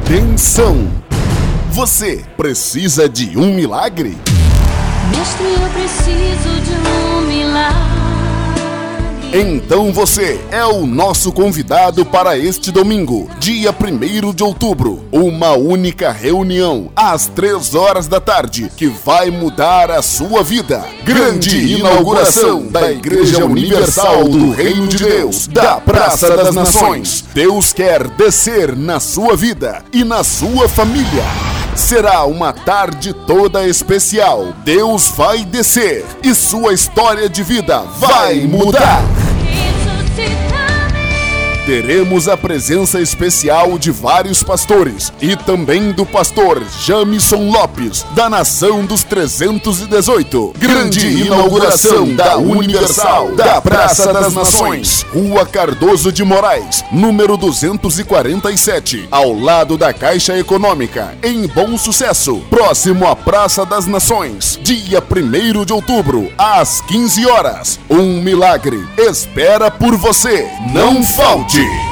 Atenção! Você precisa de um milagre? Mestre, eu preciso de. Então você é o nosso convidado para este domingo, dia 1 de outubro. Uma única reunião às 3 horas da tarde que vai mudar a sua vida. Grande inauguração da Igreja Universal do Reino de Deus, da Praça das Nações. Deus quer descer na sua vida e na sua família. Será uma tarde toda especial. Deus vai descer e sua história de vida vai mudar. Teremos a presença especial de vários pastores e também do pastor Jamison Lopes, da Nação dos 318. Grande inauguração da Universal da Praça das Nações, Rua Cardoso de Moraes, número 247, ao lado da Caixa Econômica, em Bom Sucesso, próximo à Praça das Nações, dia 1 de outubro, às 15 horas. Um milagre espera por você. Não falte! G.